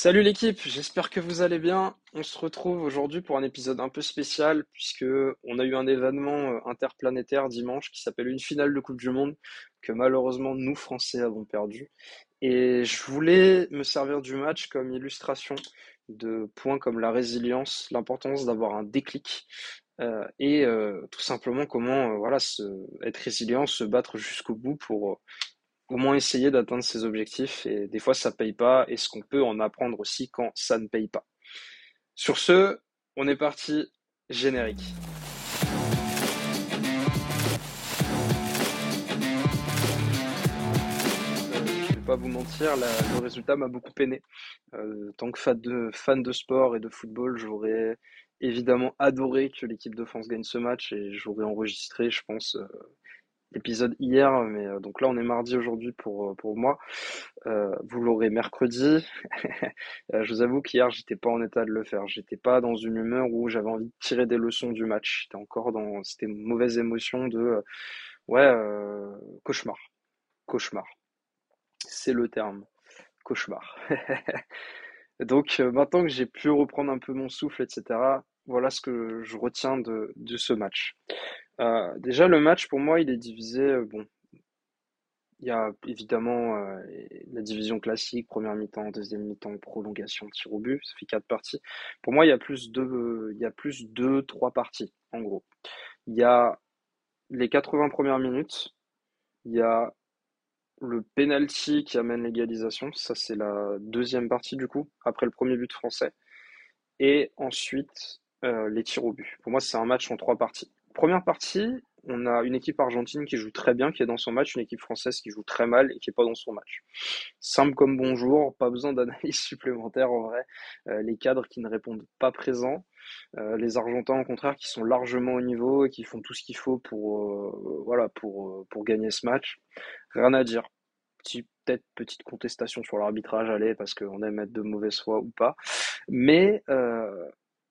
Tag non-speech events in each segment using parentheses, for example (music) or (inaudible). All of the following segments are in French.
Salut l'équipe, j'espère que vous allez bien. On se retrouve aujourd'hui pour un épisode un peu spécial puisque on a eu un événement euh, interplanétaire dimanche qui s'appelle une finale de Coupe du Monde que malheureusement nous Français avons perdu. Et je voulais me servir du match comme illustration de points comme la résilience, l'importance d'avoir un déclic euh, et euh, tout simplement comment voilà être résilient, se battre jusqu'au bout pour au moins essayer d'atteindre ses objectifs. Et des fois, ça paye pas. Et ce qu'on peut en apprendre aussi quand ça ne paye pas. Sur ce, on est parti. Générique. Euh, je vais pas vous mentir, le résultat m'a beaucoup peiné. Euh, tant que fan de, fan de sport et de football, j'aurais évidemment adoré que l'équipe de France gagne ce match et j'aurais enregistré, je pense, euh, l'épisode hier, mais euh, donc là on est mardi aujourd'hui pour, euh, moi. Euh, vous l'aurez mercredi. (laughs) je vous avoue qu'hier j'étais pas en état de le faire. J'étais pas dans une humeur où j'avais envie de tirer des leçons du match. J'étais encore dans c'était une mauvaise émotion de ouais cauchemar. Cauchemar. C'est le terme. Cauchemar. (laughs) donc maintenant que j'ai pu reprendre un peu mon souffle, etc., voilà ce que je retiens de ce match. Euh, déjà, le match, pour moi, il est divisé. Euh, bon, il y a évidemment euh, la division classique, première mi-temps, deuxième mi-temps, prolongation, tir au but, ça fait quatre parties. Pour moi, il y a plus de, il y a plus deux, trois parties, en gros. Il y a les 80 premières minutes, il y a le penalty qui amène l'égalisation, ça c'est la deuxième partie du coup, après le premier but français, et ensuite les tirs au but. Pour moi, c'est un match en trois parties. Première partie, on a une équipe argentine qui joue très bien, qui est dans son match, une équipe française qui joue très mal et qui n'est pas dans son match. Simple comme bonjour, pas besoin d'analyse (laughs) supplémentaire en vrai. Euh, les cadres qui ne répondent pas présents, euh, les Argentins au contraire qui sont largement au niveau et qui font tout ce qu'il faut pour, euh, voilà, pour, pour gagner ce match. Rien à dire. peut-être petite contestation sur l'arbitrage, allez, parce qu'on aime être de mauvaise foi ou pas. Mais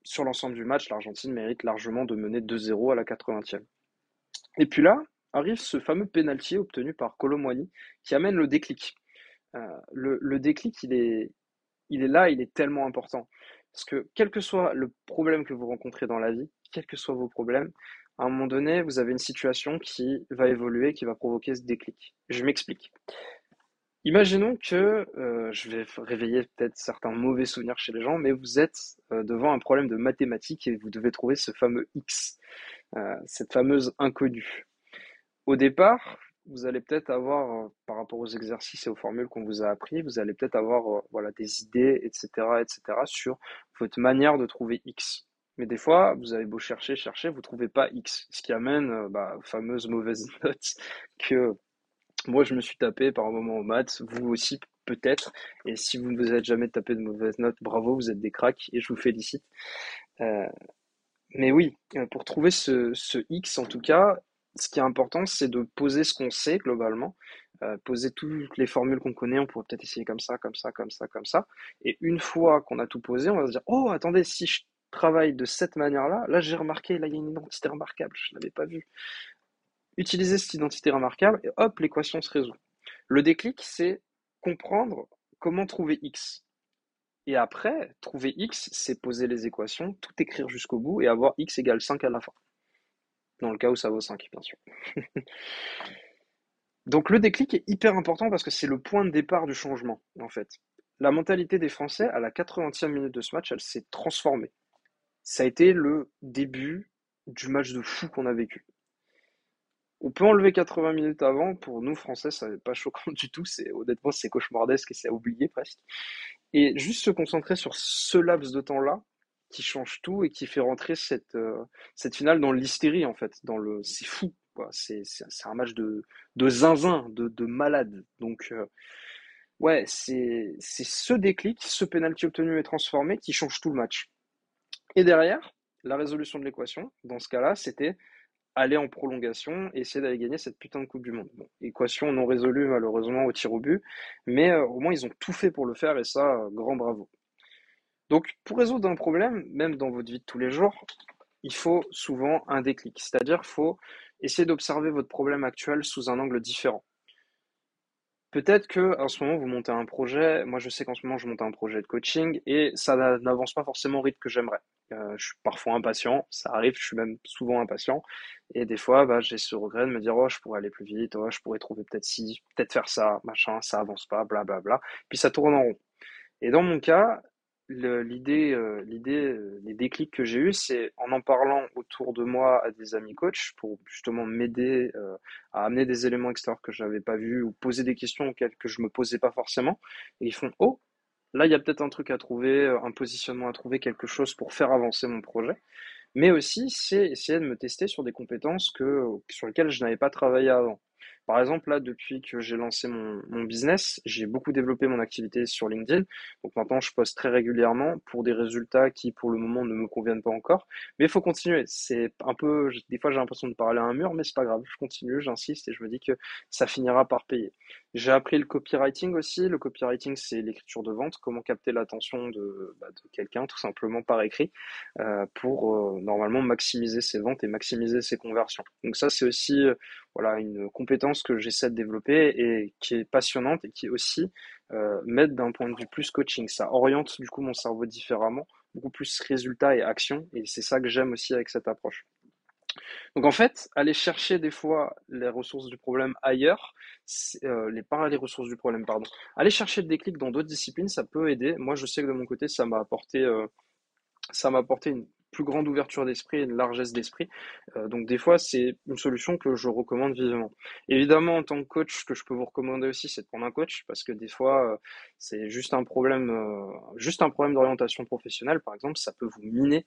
sur l'ensemble du match, l'Argentine mérite largement de mener 2-0 à la 80e. Et puis là, arrive ce fameux pénalty obtenu par Colomwani qui amène le déclic. Euh, le, déclic, il est, il est là, il est tellement important. Parce que quel que soit le problème que vous rencontrez dans la vie, quels que soient vos problèmes, à un moment donné, vous avez une situation qui va évoluer, qui va provoquer ce déclic. Je m'explique. Imaginons que euh, je vais réveiller peut-être certains mauvais souvenirs chez les gens, mais vous êtes euh, devant un problème de mathématiques et vous devez trouver ce fameux x, euh, cette fameuse inconnue. Au départ, vous allez peut-être avoir, par rapport aux exercices et aux formules qu'on vous a appris, vous allez peut-être avoir voilà, des idées, etc., etc., sur votre manière de trouver x. Mais des fois, vous avez beau chercher, chercher, vous ne trouvez pas x, ce qui amène bah, aux fameuses mauvaises (laughs) notes que moi, je me suis tapé par un moment au maths, vous aussi peut-être. Et si vous ne vous êtes jamais tapé de mauvaises notes, bravo, vous êtes des cracks et je vous félicite. Euh, mais oui, euh, pour trouver ce, ce, X, en tout cas, ce qui est important, c'est de poser ce qu'on sait globalement, euh, poser toutes les formules qu'on connaît, on pourrait peut-être essayer comme ça, comme ça, comme ça, comme ça. Et une fois qu'on a tout posé, on va se dire, oh, attendez, si je travaille de cette manière-là, là, j'ai remarqué, là, il y a une identité remarquable, je ne l'avais pas vue. Utiliser cette identité remarquable et hop, l'équation se résout. Le déclic, c'est comprendre comment trouver x. Et après, trouver x, c'est poser les équations, tout écrire jusqu'au bout et avoir x égale 5 à la fin. Dans le cas où ça vaut 5, bien sûr. (laughs) Donc le déclic est hyper important parce que c'est le point de départ du changement, en fait. La mentalité des Français, à la 80e minute de ce match, elle s'est transformée. Ça a été le début du match de fou qu'on a vécu. On peut enlever 80 minutes avant. Pour nous, Français, ça n'est pas choquant du tout. C'est, honnêtement, c'est cauchemardesque et c'est à oublier presque. Et juste se concentrer sur ce laps de temps-là, qui change tout et qui fait rentrer cette, euh, cette finale dans l'hystérie, en fait. Dans le, c'est fou, quoi. C'est, c'est, un match de, de zinzin, de, de malade. Donc, euh, ouais, c'est, c'est ce déclic, ce penalty obtenu et transformé qui change tout le match. Et derrière, la résolution de l'équation, dans ce cas-là, c'était aller en prolongation et essayer d'aller gagner cette putain de Coupe du Monde. Bon, équation non résolue malheureusement au tir au but, mais euh, au moins ils ont tout fait pour le faire et ça, euh, grand bravo. Donc pour résoudre un problème, même dans votre vie de tous les jours, il faut souvent un déclic, c'est-à-dire faut essayer d'observer votre problème actuel sous un angle différent. Peut-être que ce moment vous montez un projet. Moi, je sais qu'en ce moment je monte un projet de coaching et ça n'avance pas forcément au rythme que j'aimerais. Euh, je suis parfois impatient, ça arrive, je suis même souvent impatient. Et des fois, bah, j'ai ce regret de me dire, oh, je pourrais aller plus vite, oh, je pourrais trouver peut-être ci, peut-être faire ça, machin, ça avance pas, bla bla bla. Puis ça tourne en rond. Et dans mon cas, l'idée, euh, l'idée, euh, les déclics que j'ai eu, c'est en en parlant autour de moi à des amis coachs pour justement m'aider euh, à amener des éléments extérieurs que je n'avais pas vus ou poser des questions auxquelles que je me posais pas forcément. Et ils font, oh, là il y a peut-être un truc à trouver, un positionnement à trouver, quelque chose pour faire avancer mon projet. Mais aussi, c'est essayer de me tester sur des compétences que, sur lesquelles je n'avais pas travaillé avant. Par exemple, là, depuis que j'ai lancé mon, business, j'ai beaucoup développé mon activité sur LinkedIn. Donc maintenant, je poste très régulièrement pour des résultats qui, pour le moment, ne me conviennent pas encore. Mais il faut continuer. C'est un peu, des fois, j'ai l'impression de parler à un mur, mais c'est pas grave. Je continue, j'insiste et je me dis que ça finira par payer. J'ai appris le copywriting aussi. Le copywriting, c'est l'écriture de vente, comment capter l'attention de, bah, quelqu'un, tout simplement par écrit, euh, pour euh, normalement maximiser ses ventes et maximiser ses conversions. Donc ça, c'est aussi euh, une compétence que j'essaie de développer et qui est passionnante et qui aussi euh, m'aide d'un point de vue plus coaching. Ça oriente du coup mon cerveau différemment, beaucoup plus résultat et action. Et c'est ça que j'aime aussi avec cette approche. Donc en fait, aller chercher des fois les ressources du problème ailleurs, euh, les pas les ressources du problème, pardon. Aller chercher le déclic dans d'autres disciplines, ça peut aider. Moi, je sais que de mon côté, ça m'a apporté, euh, ça m'a apporté une plus grande ouverture d'esprit et une largesse d'esprit. Euh, donc des fois, c'est une solution que je recommande vivement. Évidemment, en tant que coach, ce que je peux vous recommander aussi, c'est de prendre un coach parce que des fois, euh, c'est juste un problème, euh, juste un problème d'orientation professionnelle, par exemple, ça peut vous miner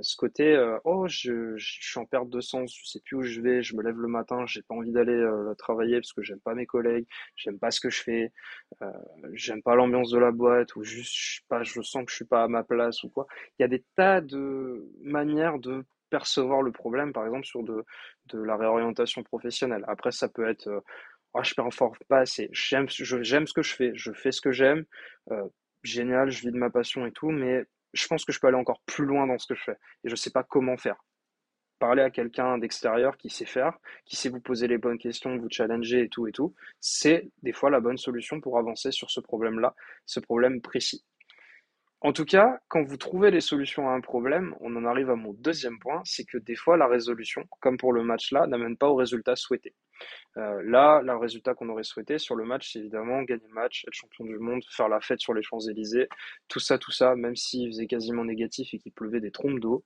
ce côté. oh, je, suis en perte de sens, je sais plus où je vais, je me lève le matin, j'ai pas envie d'aller travailler parce que j'aime pas mes collègues, j'aime pas ce que je fais, j'aime pas l'ambiance de la boîte ou juste, je, sais pas, je sens que je suis pas à ma place ou quoi. Il y a des tas de manière de percevoir le problème, par exemple, sur de, de la réorientation professionnelle. Après, ça peut être, oh, je performe pas assez, j'aime, ce que je fais, je fais ce que j'aime, euh, génial, je vis de ma passion et tout, mais je pense que je peux aller encore plus loin dans ce que je fais et je sais pas comment faire. Parler à quelqu'un d'extérieur qui sait faire, qui sait vous poser les bonnes questions, vous challenger et tout et tout, c'est des fois la bonne solution pour avancer sur ce problème-là, ce problème précis. En tout cas, quand vous trouvez les solutions à un problème, on en arrive à mon deuxième point, c'est que des fois la résolution, comme pour le match là, n'amène pas au résultat souhaité. Euh, là, le résultat qu'on aurait souhaité sur le match, c'est évidemment gagner le match, être champion du monde, faire la fête sur les Champs-Élysées, tout ça, tout ça, même s'il faisait quasiment négatif et qu'il pleuvait des trompes d'eau.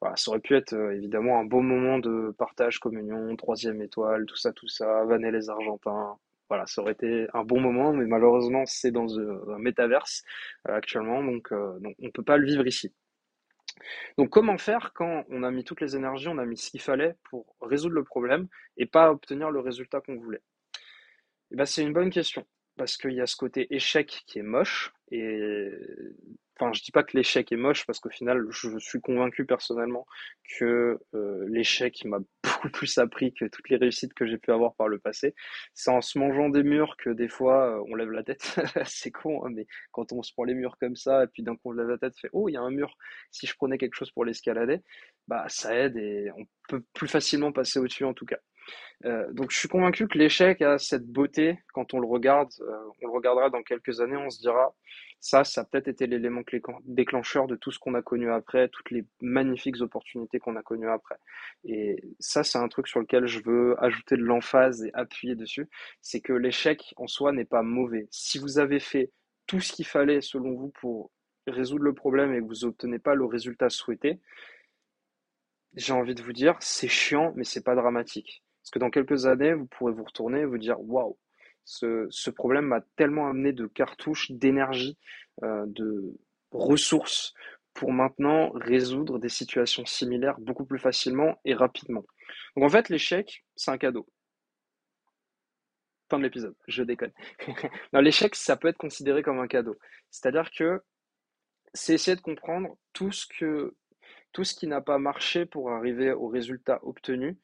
Voilà, ça aurait pu être euh, évidemment un beau moment de partage, communion, troisième étoile, tout ça, tout ça, vanner les Argentins, voilà, ça aurait été un bon moment, mais malheureusement, c'est dans un métaverse euh, actuellement, donc, euh, on ne peut pas le vivre ici. Donc comment faire quand on a mis toutes les énergies, on a mis ce qu'il fallait pour résoudre le problème et pas obtenir le résultat qu'on voulait? Eh ben, C'est une bonne question, parce qu'il y a ce côté échec qui est moche, et Enfin, je dis pas que l'échec est moche parce qu'au final, je suis convaincu personnellement que euh, l'échec m'a (laughs) beaucoup plus appris que toutes les réussites que j'ai pu avoir par le passé. C'est en se mangeant des murs que des fois euh, on lève la tête. (laughs) c'est con, hein, mais quand on se prend les murs comme ça et puis d'un coup on lève la tête, fait oh il y a un mur. Si je prenais quelque chose pour l'escalader, bah ça aide et on peut plus facilement passer au-dessus en tout cas. Euh, donc je suis convaincu que l'échec a cette beauté quand on le regarde, euh, on le regardera dans quelques années, on se dira ça, ça a peut-être été l'élément déclencheur de tout ce qu'on a connu après, toutes les magnifiques opportunités qu'on a connues après. Et ça, c'est un truc sur lequel je veux ajouter de l'emphase et appuyer dessus, c'est que l'échec en soi n'est pas mauvais. Si vous avez fait tout ce qu'il fallait selon vous pour résoudre le problème et que vous n'obtenez pas le résultat souhaité, j'ai envie de vous dire, c'est chiant, mais c'est pas dramatique. Parce que dans quelques années, vous pourrez vous retourner et vous dire waouh, ce, problème m'a tellement amené de cartouches, d'énergie, euh, de ressources pour maintenant résoudre des situations similaires beaucoup plus facilement et rapidement. Donc en fait, l'échec, c'est un cadeau. Fin de l'épisode, je déconne. (laughs) l'échec, ça peut être considéré comme un cadeau. C'est-à-dire que c'est essayer de comprendre tout ce que tout ce qui n'a pas marché pour arriver au résultat obtenu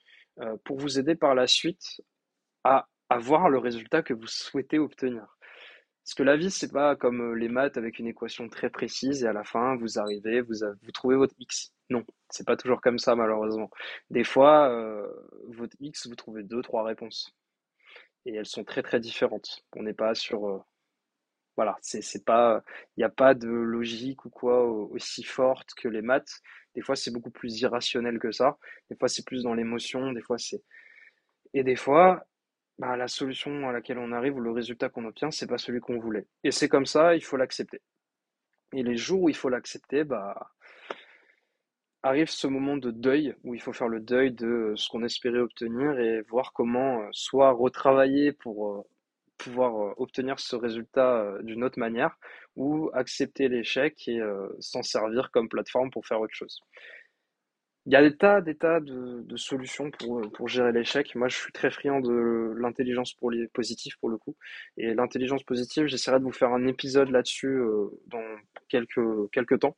pour vous aider par la suite à avoir le résultat que vous souhaitez obtenir. Parce que la vie, c'est pas comme euh, les maths avec une équation très précise et à la fin, vous arrivez, vous, trouvez votre x. Non, c'est pas toujours comme ça, malheureusement. Des fois, euh, votre x, vous trouvez deux, trois réponses. et elles sont très très différentes. On n'est pas sur, euh, voilà, c'est pas, il n'y a pas de logique ou quoi aussi forte que les maths. Des fois, c'est beaucoup plus irrationnel que ça. Des fois, c'est plus dans l'émotion. Des fois, c'est et des fois, bah, la solution à laquelle on arrive ou le résultat qu'on obtient, c'est pas celui qu'on voulait. Et c'est comme ça, il faut l'accepter. Et les jours où il faut l'accepter, bah, arrive ce moment de deuil où il faut faire le deuil de ce qu'on espérait obtenir et voir comment euh, soit retravailler pour euh, pouvoir euh, obtenir ce résultat d'une autre manière ou accepter l'échec et s'en servir comme plateforme pour faire autre chose. Il y a des tas, des tas de, solutions pour, pour gérer l'échec. Moi, je suis très friand de l'intelligence pour les positive pour le coup. Et l'intelligence positive, j'essaierai de vous faire un épisode là-dessus dans quelques, quelques temps.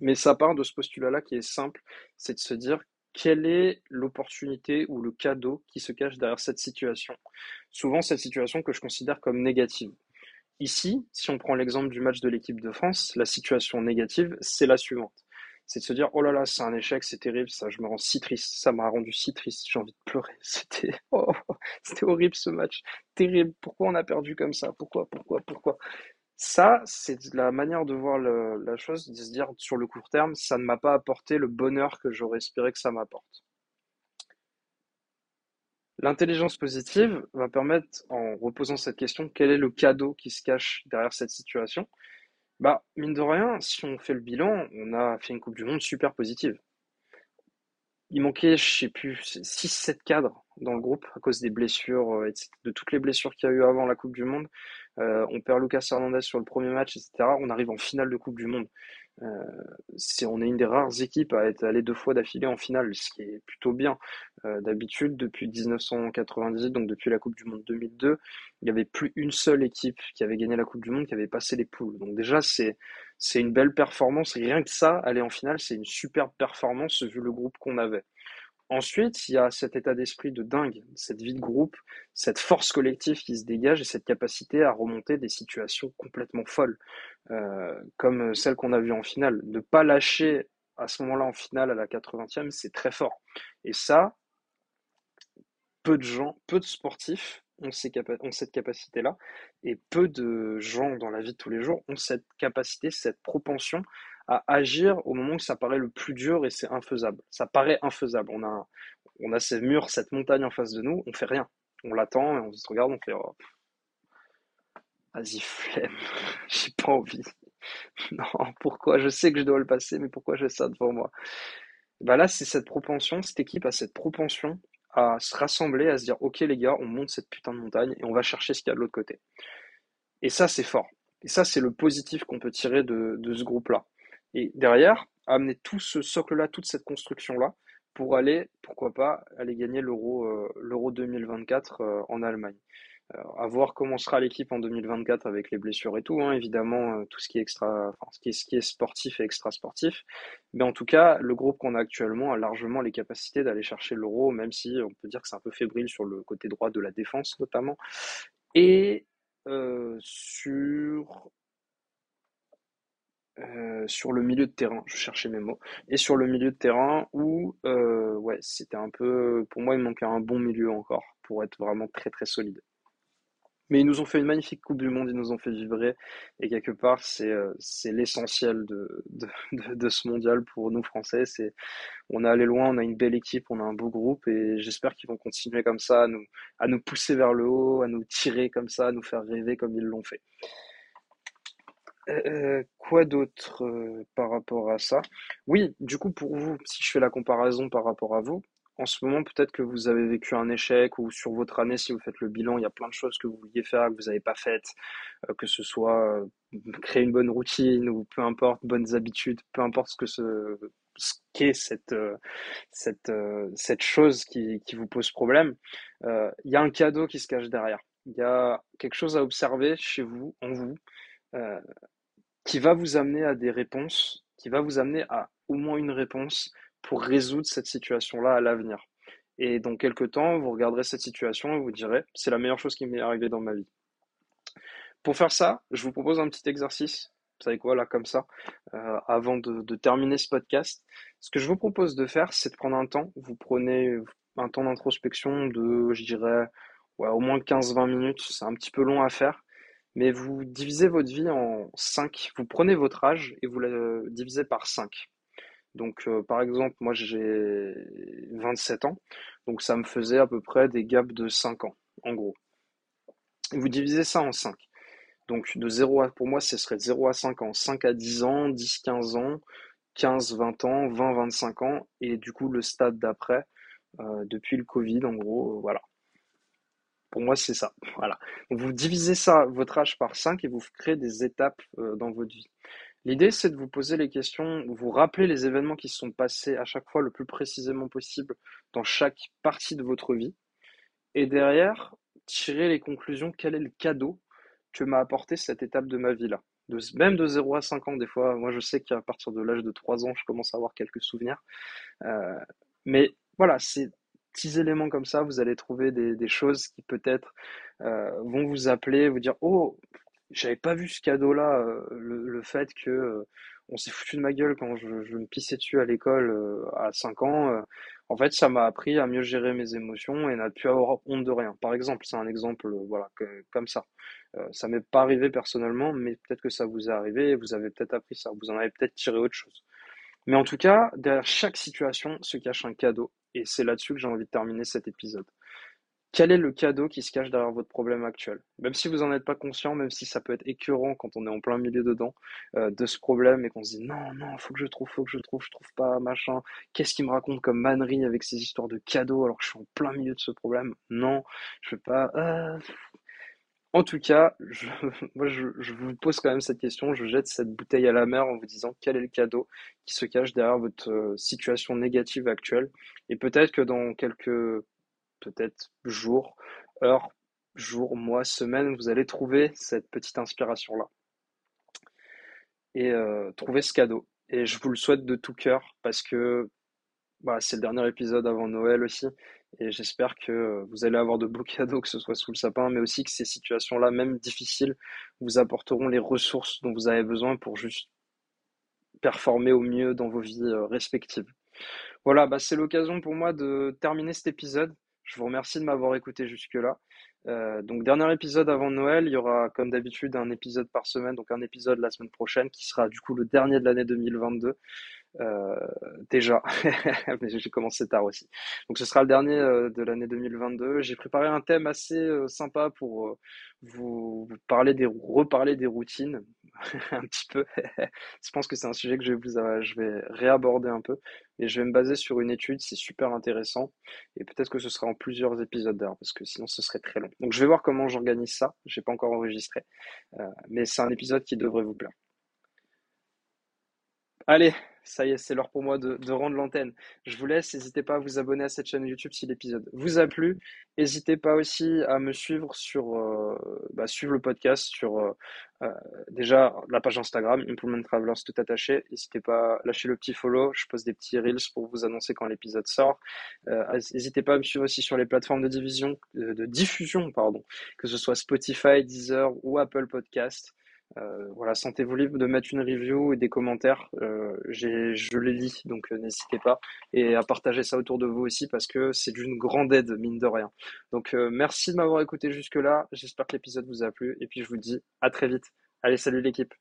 Mais ça part de ce postulat-là qui est simple, c'est de se dire quelle est l'opportunité ou le cadeau qui se cache derrière cette situation? Souvent, cette situation que je considère comme négative. Ici, si on prend l'exemple du match de l'équipe de France, la situation négative, c'est la suivante. C'est de se dire, oh là là, c'est un échec, c'est terrible, ça, je me rends si triste, ça m'a rendu si triste, j'ai envie de pleurer. (laughs) C'était, oh, c'était horrible ce match, terrible. Pourquoi on a perdu comme ça? Pourquoi, pourquoi, pourquoi? Ça, c'est la manière de voir la chose, de se dire sur le court terme, ça ne m'a pas apporté le bonheur que j'aurais espéré que ça m'apporte. L'intelligence positive va permettre, en reposant cette question, quel est le cadeau qui se cache derrière cette situation? Bah, mine de rien, si on fait le bilan, on a fait une Coupe du Monde super positive. Il manquait, je sais plus, 6-7 cadres dans le groupe à cause des blessures, euh, de toutes les blessures qu'il y a eu avant la Coupe du Monde. Euh, on perd Lucas Hernandez sur le premier match, etc. On arrive en finale de Coupe du Monde. Euh, on est une des rares équipes à être allé deux fois d'affilée en finale, ce qui est plutôt bien. d'habitude, depuis 1998, donc depuis la Coupe du Monde 2002, il n'y avait plus une seule équipe qui avait gagné la Coupe du Monde qui avait passé les poules. Donc déjà, c'est une belle performance. Rien que ça, aller en finale, c'est une superbe performance vu le groupe qu'on avait. Ensuite, il y a cet état d'esprit de dingue, cette vie de groupe, cette force collective qui se dégage et cette capacité à remonter des situations complètement folles, euh, comme celle qu'on a vue en finale. Ne pas lâcher à ce moment-là en finale à la 80e, c'est très fort. Et ça, peu de gens, peu de sportifs ont, cette capacité-là, et peu de gens dans la vie de tous les jours ont cette capacité, cette propension à agir au moment où ça paraît le plus dur et c'est infaisable. Ça paraît infaisable. On a, on a ces murs, cette montagne en face de nous, on fait rien. On l'attend et on se regarde, on fait oh, vas-y flemme, (laughs) j'ai pas envie. (laughs) non, pourquoi? Je sais que je dois le passer, mais pourquoi j'ai ça devant moi? Bah là, c'est cette propension, cette équipe a cette propension à se rassembler, à se dire, ok les gars, on monte cette putain de montagne et on va chercher ce qu'il y a de l'autre côté. Et ça, c'est fort. Et ça, c'est le positif qu'on peut tirer de, ce groupe-là. Et derrière, amener tout ce socle-là, toute cette construction-là, pour aller, pourquoi pas, aller gagner l'Euro euh, l'Euro 2024 euh, en Allemagne. Euh, à voir comment sera l'équipe en 2024 avec les blessures et tout, hein, évidemment, tout ce qui est extra, enfin, ce qui est, sportif et extra sportif. Mais en tout cas, le groupe qu'on a actuellement a largement les capacités d'aller chercher l'euro, même si on peut dire que c'est un peu fébrile sur le côté droit de la défense notamment. Et sur euh, sur le milieu de terrain, je cherchais mes mots, et sur le milieu de terrain où, euh, ouais, c'était un peu, pour moi, il manquait un bon milieu encore pour être vraiment très très solide. Mais ils nous ont fait une magnifique Coupe du Monde, ils nous ont fait vibrer. Et quelque part, c'est euh, l'essentiel de, de, de, ce mondial pour nous Français. C'est on est allé loin, on a une belle équipe, on a un beau groupe et j'espère qu'ils vont continuer comme ça, à nous, à nous pousser vers le haut, à nous tirer comme ça, à nous faire rêver comme ils l'ont fait. Euh, euh quoi d'autre euh, par rapport à ça? Oui, du coup, pour vous, si je fais la comparaison par rapport à vous, en ce moment, peut-être que vous avez vécu un échec ou sur votre année, si vous faites le bilan, il y a plein de choses que vous vouliez faire que vous n'avez pas faites, euh, que ce soit euh, (laughs) créer une bonne routine ou peu importe, bonnes habitudes, peu importe ce que ce, ce qu'est cette, euh, cette, cette chose qui, qui vous pose problème, il y a un cadeau qui se cache derrière. Il y a quelque chose à observer chez vous, en vous, qui va vous amener à des réponses, qui va vous amener à au moins une réponse pour résoudre cette situation-là à l'avenir. Et dans quelques temps, vous regarderez cette situation et vous direz, c'est la meilleure chose qui m'est arrivée dans ma vie. Pour faire ça, je vous propose un petit exercice. Vous savez quoi, là, comme ça, euh, avant de, terminer ce podcast. Ce que je vous propose de faire, c'est de prendre un temps. Vous prenez un temps d'introspection de, je dirais, ouais, au moins 15-20 minutes. C'est un petit peu long à faire. Mais vous divisez votre vie en 5. Vous prenez votre âge et vous la divisez par 5. Donc, euh, par exemple, moi j'ai 27 ans. Donc, ça me faisait à peu près des gaps de 5 ans, en gros. Vous divisez ça en 5. Donc, de 0 à, pour moi, ce serait 0 à 5 ans, 5 à 10 ans, 10, 15 ans, 15, 20 ans, 20, 25 ans. Et du coup, le stade d'après, euh, depuis le Covid, en gros, euh, voilà. Pour moi, c'est ça. (laughs) Voilà. Donc, vous divisez ça, votre âge par 5 et vous créez des étapes euh, dans votre vie. L'idée, c'est de vous poser les questions, vous rappeler les événements qui se sont passés à chaque fois le plus précisément possible dans chaque partie de votre vie. Et derrière, tirer les conclusions, quel est le cadeau que m'a apporté cette étape de ma vie-là? Même de 0 à 5 ans, des fois, moi je sais qu'à partir de l'âge de 3 ans, je commence à avoir quelques souvenirs. Euh, mais voilà, c'est petits éléments comme ça, vous allez trouver des, choses qui peut-être euh, vont vous appeler, vous dire Oh, j'avais pas vu ce cadeau-là, euh, le, fait que euh, on s'est foutu de ma gueule quand je, me pissais dessus à l'école à 5 ans. en fait, ça m'a appris à mieux gérer mes émotions et n'a plus avoir honte de rien. Par exemple, c'est un exemple voilà comme ça. ça m'est pas arrivé personnellement, mais peut-être que ça vous est arrivé et vous avez peut-être appris ça, vous en avez peut-être tiré autre chose. Mais en tout cas, derrière chaque situation se cache un cadeau et c'est là-dessus que j'ai envie de terminer cet épisode. Quel est le cadeau qui se cache derrière votre problème actuel? Même si vous n'en êtes pas conscient, même si ça peut être écœurant quand on est en plein milieu dedans euh, de ce problème et qu'on se dit non, non, faut que je trouve, faut que je trouve, je trouve pas, machin. Qu'est-ce qu'il me raconte comme mannerie avec ces histoires de cadeaux alors que je suis en plein milieu de ce problème? Non, je veux pas. Euh. En tout cas, (laughs) je, vous pose quand même cette question, je jette cette bouteille à la mer en vous disant quel est le cadeau qui se cache derrière votre euh, situation négative actuelle. Et peut-être que dans quelques peut-être jours, heures, jours, mois, semaines, vous allez trouver cette petite inspiration-là. Et euh, trouver ce cadeau. Et je vous le souhaite de tout cœur parce que voilà, c'est le dernier épisode avant Noël aussi. Et j'espère que vous allez avoir de beaux (laughs) cadeaux, que ce soit sous le sapin, mais aussi que ces situations-là, même difficiles, vous apporteront les ressources dont vous avez besoin pour juste performer au mieux dans vos vies euh, respectives. Voilà, bah c'est l'occasion pour moi de terminer cet épisode. Je vous remercie de m'avoir écouté jusque-là. Euh, donc dernier épisode avant Noël, il y aura comme d'habitude un épisode par semaine, donc un épisode la semaine prochaine qui sera du coup le dernier de l'année 2022. Euh, déjà, (laughs) mais j'ai commencé tard aussi. Donc ce sera le dernier euh, de l'année 2022. J'ai préparé un thème assez euh, sympa pour vous, parler des reparler des routines (laughs) un petit peu. (laughs) je pense que c'est un sujet que je vais vous je vais réaborder un peu et je vais me baser sur une étude, c'est super intéressant et peut-être que ce sera en plusieurs épisodes d'ailleurs parce que sinon ce serait très long. Donc je vais voir comment j'organise ça. J'ai pas encore enregistré, mais c'est un épisode qui devrait vous plaire. Allez, ça y est, c'est l'heure pour moi de, rendre l'antenne. Je vous laisse, n'hésitez pas à vous abonner à cette chaîne YouTube si l'épisode vous a plu. N'hésitez pas aussi à me suivre sur, euh, bah, suivre le podcast sur euh, euh, déjà la page Instagram, Implement Travelers tout attaché. N'hésitez pas à lâcher le petit follow, je pose des petits reels pour vous annoncer quand l'épisode sort. N'hésitez pas à me suivre aussi sur les plateformes de, division, de diffusion, pardon, que ce soit Spotify, Deezer ou Apple Podcast. Euh, voilà, sentez-vous libre de mettre une review et des commentaires. Euh, je les lis, donc euh, n'hésitez pas. Et à partager ça autour de vous aussi parce que c'est d'une grande aide, mine de rien. Donc merci de m'avoir écouté jusque-là. J'espère que l'épisode vous a plu. Et puis je vous dis à très vite. Allez, salut l'équipe.